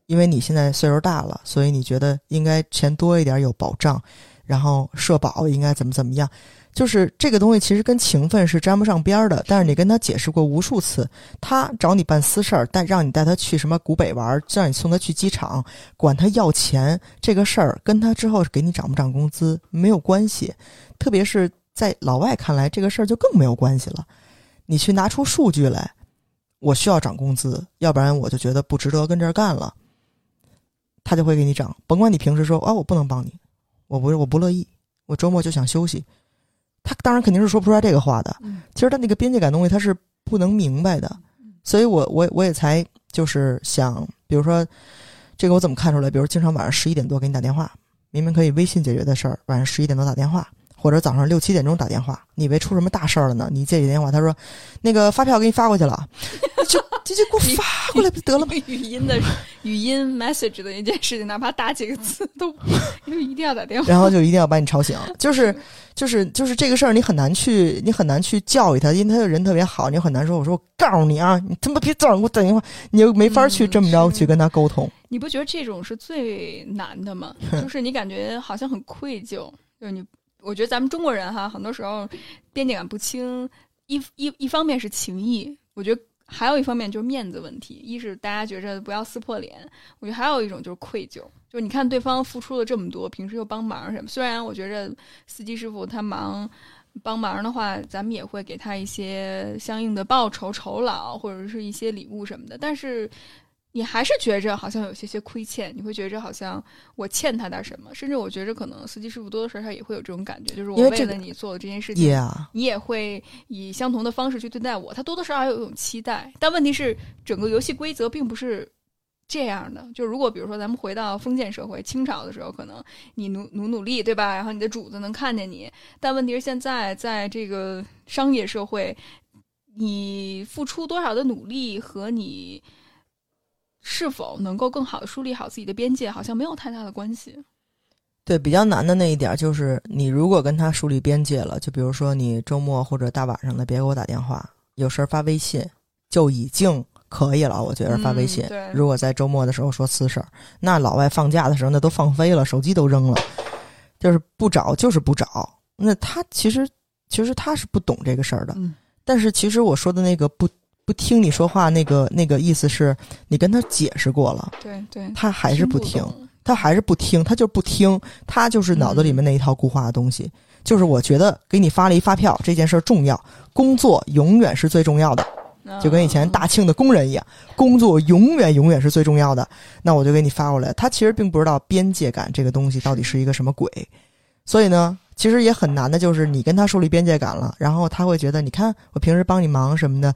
因为你现在岁数大了，所以你觉得应该钱多一点有保障，然后社保应该怎么怎么样。就是这个东西其实跟情分是沾不上边儿的，但是你跟他解释过无数次，他找你办私事儿，带让你带他去什么古北玩儿，让你送他去机场，管他要钱，这个事儿跟他之后给你涨不涨工资没有关系，特别是在老外看来，这个事儿就更没有关系了。你去拿出数据来，我需要涨工资，要不然我就觉得不值得跟这儿干了。他就会给你涨，甭管你平时说啊，我不能帮你，我不我不乐意，我周末就想休息。他当然肯定是说不出来这个话的。嗯其实他那个边界感东西他是不能明白的，所以我我我也才就是想，比如说这个我怎么看出来？比如经常晚上十一点多给你打电话，明明可以微信解决的事儿，晚上十一点多打电话，或者早上六七点钟打电话，你以为出什么大事儿了呢？你接起电话，他说那个发票给你发过去了，就就就给我发过来不得了吗？语音的语音 message 的一件事情，哪怕打几个字都，因为一定要打电话。然后就一定要把你吵醒，就是就是就是这个事儿，你很难去你很难去教育他，因为他的人特别好，你很难说我说我告诉你啊，你他妈别早上给我打电话，你又没法去嗯这么着去跟他沟通。你不觉得这种是最难的吗？就是你感觉好像很愧疚，就是你，我觉得咱们中国人哈，很多时候边界感不清，一一一方面是情谊，我觉得还有一方面就是面子问题。一是大家觉着不要撕破脸，我觉得还有一种就是愧疚，就是你看对方付出了这么多，平时又帮忙什么，虽然我觉着司机师傅他忙。帮忙的话，咱们也会给他一些相应的报酬、酬劳，或者是一些礼物什么的。但是，你还是觉着好像有些些亏欠，你会觉着好像我欠他点什么，甚至我觉着可能司机师傅多多少少也会有这种感觉，就是我为了你做的这件事情你也会以相同的方式去对待我，他多多少少有一种期待。但问题是，整个游戏规则并不是这样的。就如果比如说咱们回到封建社会，清朝的时候，可能你努努努力，对吧？然后你的主子能看见你。但问题是现在在这个商业社会，你付出多少的努力和你是否能够更好的梳理好自己的边界，好像没有太大的关系。对，比较难的那一点就是，你如果跟他树立边界了，就比如说你周末或者大晚上的别给我打电话，有事儿发微信就已经可以了。我觉得发微信，如果在周末的时候说私事儿，那老外放假的时候那都放飞了，手机都扔了，就是不找就是不找。那他其实其实他是不懂这个事儿的，嗯但是其实我说的那个不不听你说话那个那个意思是你跟他解释过了，对对，他还是不听。懂他还是不听，他就是不听，他就是脑子里面那一套固化的东西。就是我觉得给你发了一发票这件事儿重要，工作永远是最重要的，就跟以前大庆的工人一样，工作永远永远是最重要的。那我就给你发过来。他其实并不知道边界感这个东西到底是一个什么鬼，所以呢，其实也很难的，就是你跟他树立边界感了，然后他会觉得，你看我平时帮你忙什么的，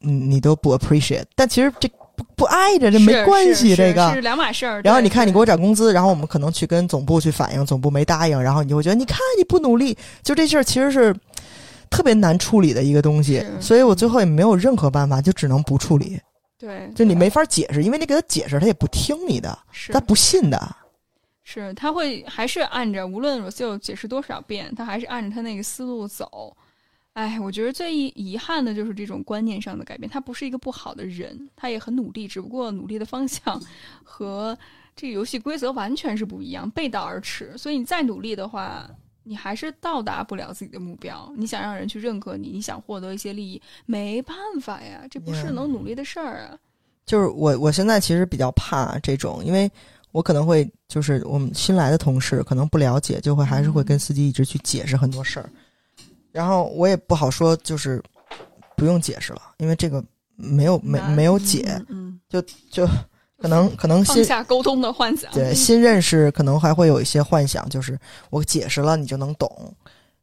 你你都不 appreciate，但其实这不不挨着，这没关系，这个是两码事儿。然后你看，你给我涨工资，然后我们可能去跟总部去反映，总部没答应，然后你就会觉得，你看你不努力，就这事儿其实是特别难处理的一个东西，所以我最后也没有任何办法，就只能不处理，对，就你没法解释，因为你给他解释，他也不听你的，是他不信的。是他会还是按着无论 Rocio 解释多少遍，他还是按着他那个思路走。哎，我觉得最遗遗憾的就是这种观念上的改变。他不是一个不好的人，他也很努力，只不过努力的方向和这个游戏规则完全是不一样，背道而驰。所以你再努力的话，你还是到达不了自己的目标。你想让人去认可你，你想获得一些利益，没办法呀，这不是能努力的事儿啊。就是我我现在其实比较怕这种，因为我可能会就是我们新来的同事可能不了解，就会还是会跟司机一直去解释很多事儿，然后我也不好说，就是不用解释了，因为这个没有没没有解，嗯，就就可能可能放下沟通的幻想。对新认识可能还会有一些幻想，就是我解释了你就能懂，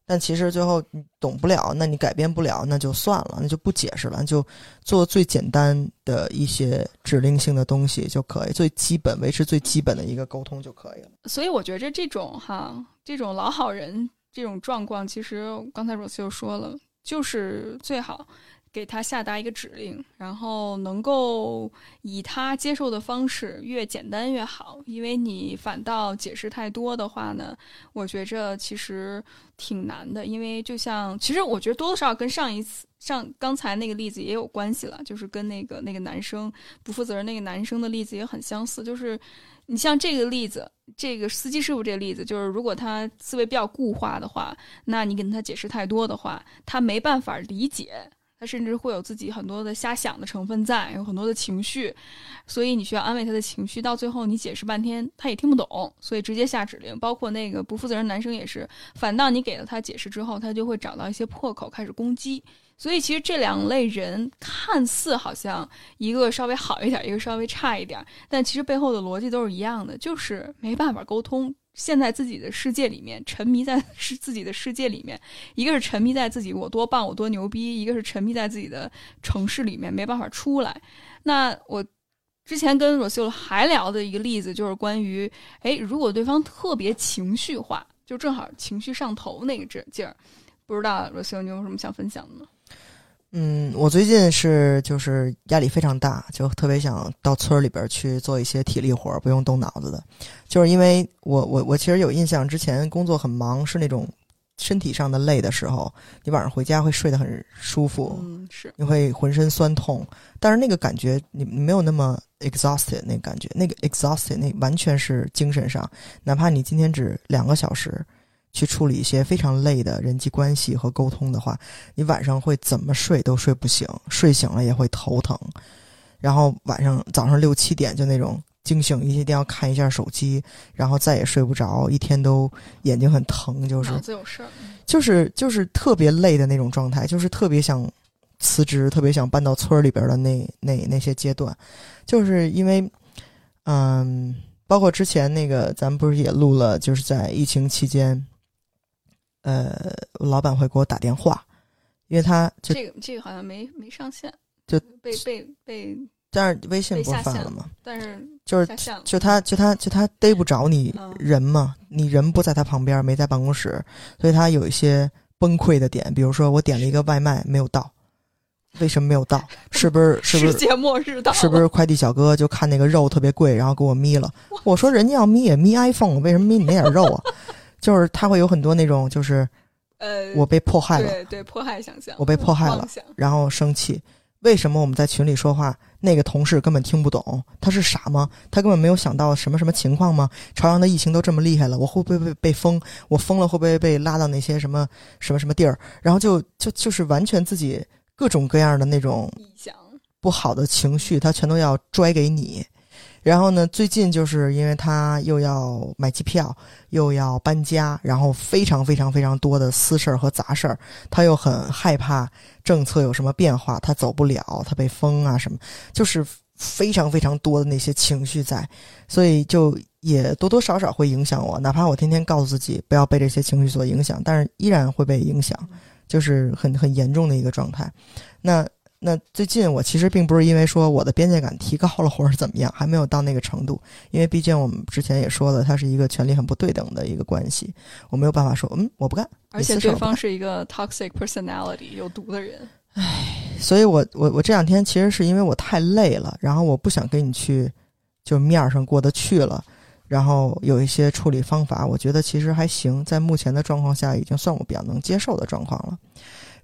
但其实最后你懂不了，那你改变不了，那就算了，那就不解释了，就做最简单的一些指令性的东西就可以，最基本维持最基本的一个沟通就可以了。所以我觉着这种哈，这种老好人这种状况，其实刚才罗斯又说了，就是最好给他下达一个指令，然后能够以他接受的方式越简单越好，因为你反倒解释太多的话呢，我觉着其实挺难的，因为就像其实我觉得多多少少跟上一次。上刚才那个例子也有关系了，就是跟那个那个男生不负责任那个男生的例子也很相似，就是你像这个例子，这个司机师傅这个例子，就是如果他思维比较固化的话，那你跟他解释太多的话，他没办法理解，他甚至会有自己很多的瞎想的成分在，有很多的情绪，所以你需要安慰他的情绪。到最后你解释半天，他也听不懂，所以直接下指令。包括那个不负责任男生也是，反倒你给了他解释之后，他就会找到一些破口开始攻击。所以其实这两类人看似好像一个稍微好一点，一个稍微差一点，但其实背后的逻辑都是一样的，就是没办法沟通。陷在自己的世界里面，沉迷在是自己的世界里面，一个是沉迷在自己我多棒我多牛逼，一个是沉迷在自己的城市里面没办法出来。那我之前跟 r o s e l 还聊的一个例子就是关于，哎，如果对方特别情绪化，就正好情绪上头那个劲劲儿，不知道 r o s e l 你有什么想分享的吗？嗯，我最近是就是压力非常大，就特别想到村里边去做一些体力活，不用动脑子的。就是因为我我我其实有印象，之前工作很忙，是那种身体上的累的时候，你晚上回家会睡得很舒服，嗯，是你会浑身酸痛，但是那个感觉你你没有那么 exhausted 那个感觉，那个 exhausted 那完全是精神上，哪怕你今天只两个小时。去处理一些非常累的人际关系和沟通的话，你晚上会怎么睡都睡不醒，睡醒了也会头疼，然后晚上早上六七点就那种惊醒，一定要看一下手机，然后再也睡不着，一天都眼睛很疼，就是脑子有事儿，就是就是特别累的那种状态，就是特别想辞职，特别想搬到村里边的那那那些阶段，就是因为嗯，包括之前那个咱们不是也录了，就是在疫情期间。呃，老板会给我打电话，因为他就这个这个好像没没上线，就被被被，但是微信不是发了吗？但是就是就他就他就他逮不着你人嘛，你人不在他旁边，没在办公室，所以他有一些崩溃的点，比如说我点了一个外卖没有到，为什么没有到？是不是是不是 世界末日到？是不是快递小哥就看那个肉特别贵，然后给我眯了？我说人家要眯也眯 iPhone，为什么眯你那点肉啊？就是他会有很多那种，就是呃，我被迫害了，对对，迫害想象，我被迫害了，然后生气。为什么我们在群里说话，那个同事根本听不懂？他是傻吗？他根本没有想到什么什么情况吗？朝阳的疫情都这么厉害了，我会不会被被封？我封了会不会被拉到那些什么什么什么地儿？然后就就就是完全自己各种各样的那种不好的情绪，他全都要拽给你。然后呢？最近就是因为他又要买机票，又要搬家，然后非常非常非常多的私事儿和杂事儿，他又很害怕政策有什么变化，他走不了，他被封啊什么，就是非常非常多的那些情绪在，所以就也多多少少会影响我。哪怕我天天告诉自己不要被这些情绪所影响，但是依然会被影响，就是很很严重的一个状态。那。那最近我其实并不是因为说我的边界感提高了或者怎么样，还没有到那个程度。因为毕竟我们之前也说了，它是一个权力很不对等的一个关系，我没有办法说嗯我不干。而且对方是一个 toxic personality 有毒的人。唉，所以我我我这两天其实是因为我太累了，然后我不想跟你去就面上过得去了，然后有一些处理方法，我觉得其实还行，在目前的状况下已经算我比较能接受的状况了。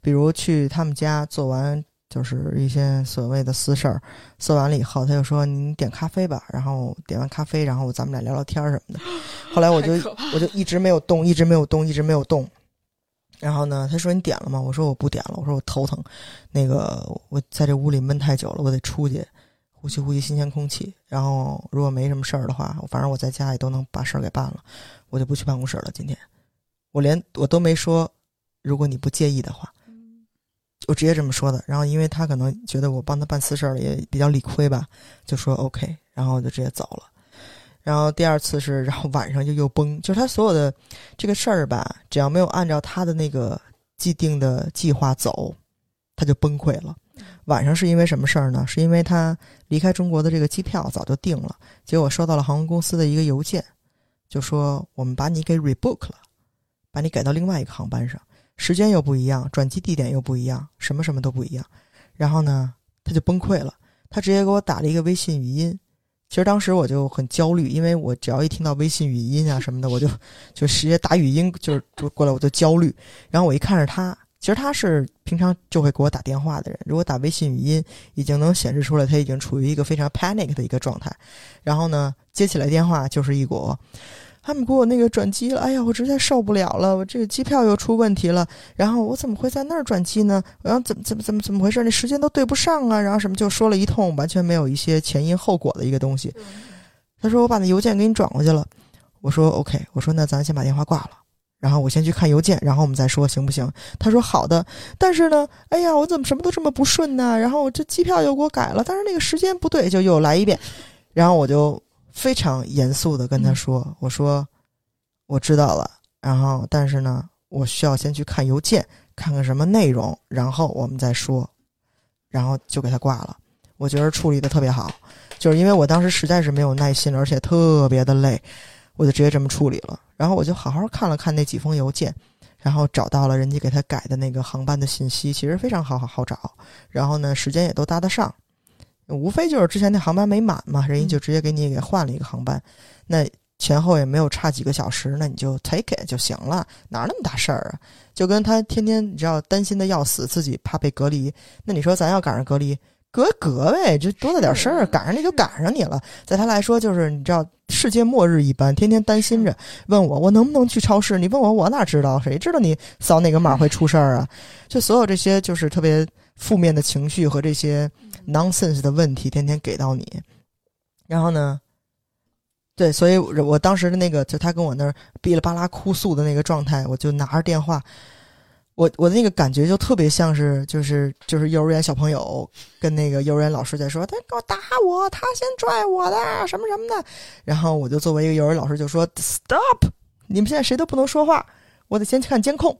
比如去他们家做完。就是一些所谓的私事儿，做完了以后，他就说：“你点咖啡吧。”然后点完咖啡，然后咱们俩聊聊天什么的。后来我就我就一直没有动，一直没有动，一直没有动。然后呢，他说：“你点了吗？”我说：“我不点了。”我说：“我头疼，那个我在这屋里闷太久了，我得出去呼吸呼吸新鲜空气。然后如果没什么事儿的话，反正我在家里都能把事儿给办了，我就不去办公室了。今天我连我都没说，如果你不介意的话。”我直接这么说的，然后因为他可能觉得我帮他办私事儿也比较理亏吧，就说 OK，然后我就直接走了。然后第二次是，然后晚上就又崩，就是他所有的这个事儿吧，只要没有按照他的那个既定的计划走，他就崩溃了。晚上是因为什么事儿呢？是因为他离开中国的这个机票早就定了，结果收到了航空公司的一个邮件，就说我们把你给 rebook 了，把你改到另外一个航班上。时间又不一样，转机地点又不一样，什么什么都不一样。然后呢，他就崩溃了，他直接给我打了一个微信语音。其实当时我就很焦虑，因为我只要一听到微信语音啊什么的，我就 就直接打语音，就是过来我就焦虑。然后我一看是他，其实他是平常就会给我打电话的人，如果打微信语音，已经能显示出来他已经处于一个非常 panic 的一个状态。然后呢，接起来电话就是一股。他们给我那个转机了，哎呀，我实在受不了了，我这个机票又出问题了，然后我怎么会在那儿转机呢？然后怎么怎么怎么怎么回事？那时间都对不上啊，然后什么就说了一通，完全没有一些前因后果的一个东西。他说我把那邮件给你转过去了，我说 OK，我说那咱先把电话挂了，然后我先去看邮件，然后我们再说行不行？他说好的，但是呢，哎呀，我怎么什么都这么不顺呢？然后我这机票又给我改了，但是那个时间不对，就又来一遍，然后我就。非常严肃的跟他说：“我说我知道了，然后但是呢，我需要先去看邮件，看看什么内容，然后我们再说。”然后就给他挂了。我觉得处理的特别好，就是因为我当时实在是没有耐心了，而且特别的累，我就直接这么处理了。然后我就好好看了看那几封邮件，然后找到了人家给他改的那个航班的信息，其实非常好好好找。然后呢，时间也都搭得上。无非就是之前那航班没满嘛，人家就直接给你给换了一个航班，那前后也没有差几个小时，那你就 take it 就行了，哪那么大事儿啊？就跟他天天你知道担心的要死，自己怕被隔离，那你说咱要赶上隔离，隔隔呗，这多大点事儿，赶上那就赶上你了。在他来说，就是你知道世界末日一般，天天担心着，问我我能不能去超市？你问我我哪知道？谁知道你扫哪个码会出事儿啊？就所有这些就是特别负面的情绪和这些。nonsense 的问题天天给到你，然后呢？对，所以我当时的那个，就他跟我那儿哔哩吧啦哭诉的那个状态，我就拿着电话，我我的那个感觉就特别像是，就是就是幼儿园小朋友跟那个幼儿园老师在说，他给我打我，他先拽我的，什么什么的。然后我就作为一个幼儿园老师就说，stop，你们现在谁都不能说话，我得先去看监控。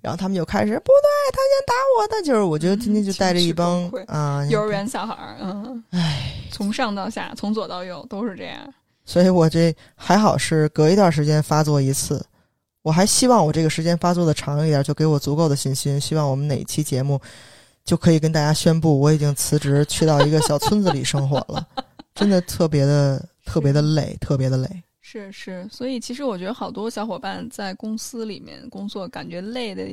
然后他们就开始不对，他先打我的，就是我觉得今天就带着一帮啊幼儿园小孩儿，嗯，唉，从上到下，从左到右都是这样。所以我这还好是隔一段时间发作一次，我还希望我这个时间发作的长一点，就给我足够的信心。希望我们哪一期节目就可以跟大家宣布我已经辞职，去到一个小村子里生活了。真的特别的特别的累，特别的累。是是，所以其实我觉得好多小伙伴在公司里面工作，感觉累的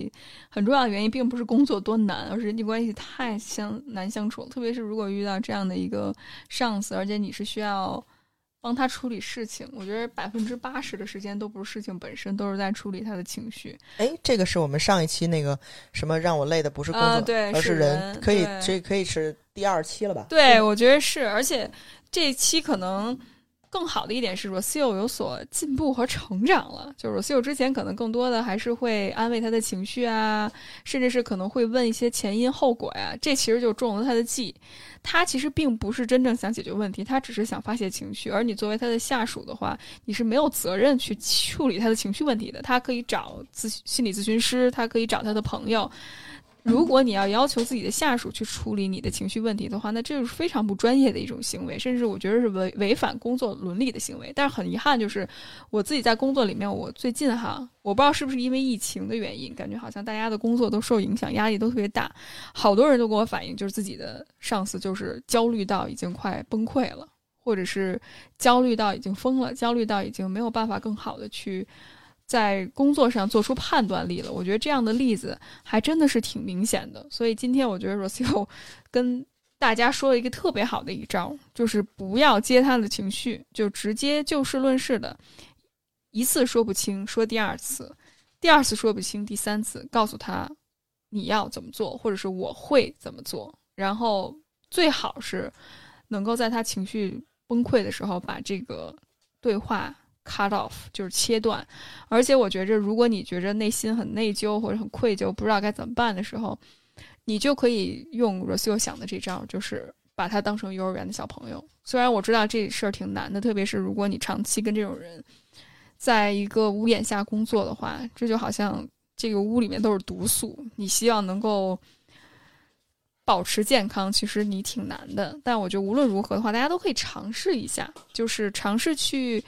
很重要的原因，并不是工作多难，而是人际关系太相难相处了。特别是如果遇到这样的一个上司，而且你是需要帮他处理事情，我觉得百分之八十的时间都不是事情本身，都是在处理他的情绪。哎，这个是我们上一期那个什么让我累的不是工作，对，而是人，可以这可以是第二期了吧？对，我觉得是，而且这期可能。更好的一点是，Rocio 有所进步和成长了。就是 Rocio 之前可能更多的还是会安慰他的情绪啊，甚至是可能会问一些前因后果呀。这其实就中了他的计。他其实并不是真正想解决问题，他只是想发泄情绪。而你作为他的下属的话，你是没有责任去处理他的情绪问题的。他可以找咨心理咨询师，他可以找他的朋友。如果你要要求自己的下属去处理你的情绪问题的话，那这是非常不专业的一种行为，甚至我觉得是违违反工作伦理的行为。但是很遗憾，就是我自己在工作里面，我最近哈，我不知道是不是因为疫情的原因，感觉好像大家的工作都受影响，压力都特别大。好多人都跟我反映，就是自己的上司就是焦虑到已经快崩溃了，或者是焦虑到已经疯了，焦虑到已经没有办法更好的去。在工作上做出判断力了，我觉得这样的例子还真的是挺明显的。所以今天我觉得 Rocio 跟大家说了一个特别好的一招，就是不要接他的情绪，就直接就事论事的，一次说不清说第二次，第二次说不清第三次告诉他你要怎么做，或者是我会怎么做，然后最好是能够在他情绪崩溃的时候把这个对话。Cut off 就是切断，而且我觉着，如果你觉着内心很内疚或者很愧疚，不知道该怎么办的时候，你就可以用 Rocio 想的这招，就是把他当成幼儿园的小朋友。虽然我知道这事儿挺难的，特别是如果你长期跟这种人在一个屋檐下工作的话，这就好像这个屋里面都是毒素，你希望能够保持健康，其实你挺难的。但我觉得无论如何的话，大家都可以尝试一下，就是尝试去。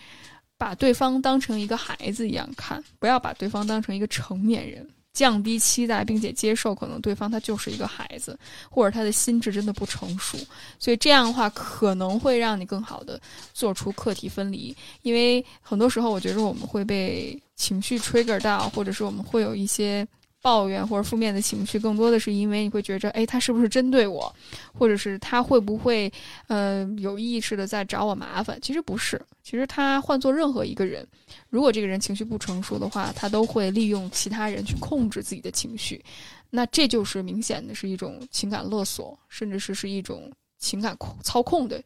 把对方当成一个孩子一样看，不要把对方当成一个成年人，降低期待，并且接受可能对方他就是一个孩子，或者他的心智真的不成熟，所以这样的话可能会让你更好的做出课题分离。因为很多时候，我觉得我们会被情绪 trigger 到，或者是我们会有一些抱怨或者负面的情绪，更多的是因为你会觉着，哎，他是不是针对我，或者是他会不会呃有意识的在找我麻烦？其实不是，其实他换做任何一个人，如果这个人情绪不成熟的话，他都会利用其他人去控制自己的情绪，那这就是明显的是一种情感勒索，甚至是是一种情感控操控的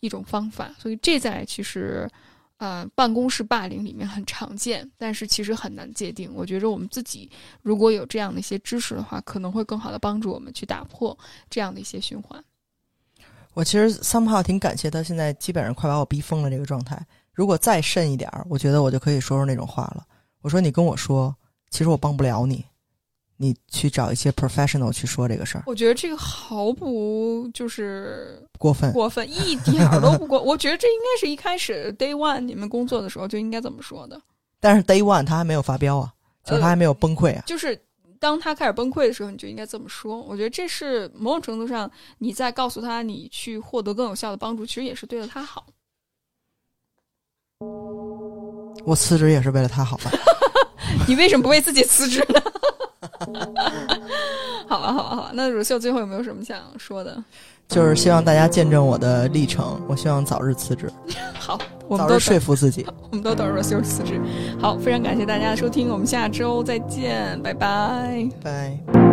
一种方法。所以这在其实。呃，办公室霸凌里面很常见，但是其实很难界定。我觉着我们自己如果有这样的一些知识的话，可能会更好的帮助我们去打破这样的一些循环。我其实 somehow 挺感谢他，现在基本上快把我逼疯了这个状态。如果再慎一点儿，我觉得我就可以说出那种话了。我说你跟我说，其实我帮不了你。你去找一些 professional 去说这个事儿，我觉得这个毫不就是过分，过分一点儿都不过。我觉得这应该是一开始 day one 你们工作的时候就应该这么说的。但是 day one 他还没有发飙啊，就是他还没有崩溃啊。就是当他开始崩溃的时候，你就应该这么说。我觉得这是某种程度上你在告诉他，你去获得更有效的帮助，其实也是对了他好。我辞职也是为了他好吧？你为什么不为自己辞职呢？好啊，好啊，好吧。那乳秀最后有没有什么想说的？就是希望大家见证我的历程。我希望早日辞职。好，我们都说服自己。我们都等乳秀辞职。好，非常感谢大家的收听，我们下周再见，拜拜，拜。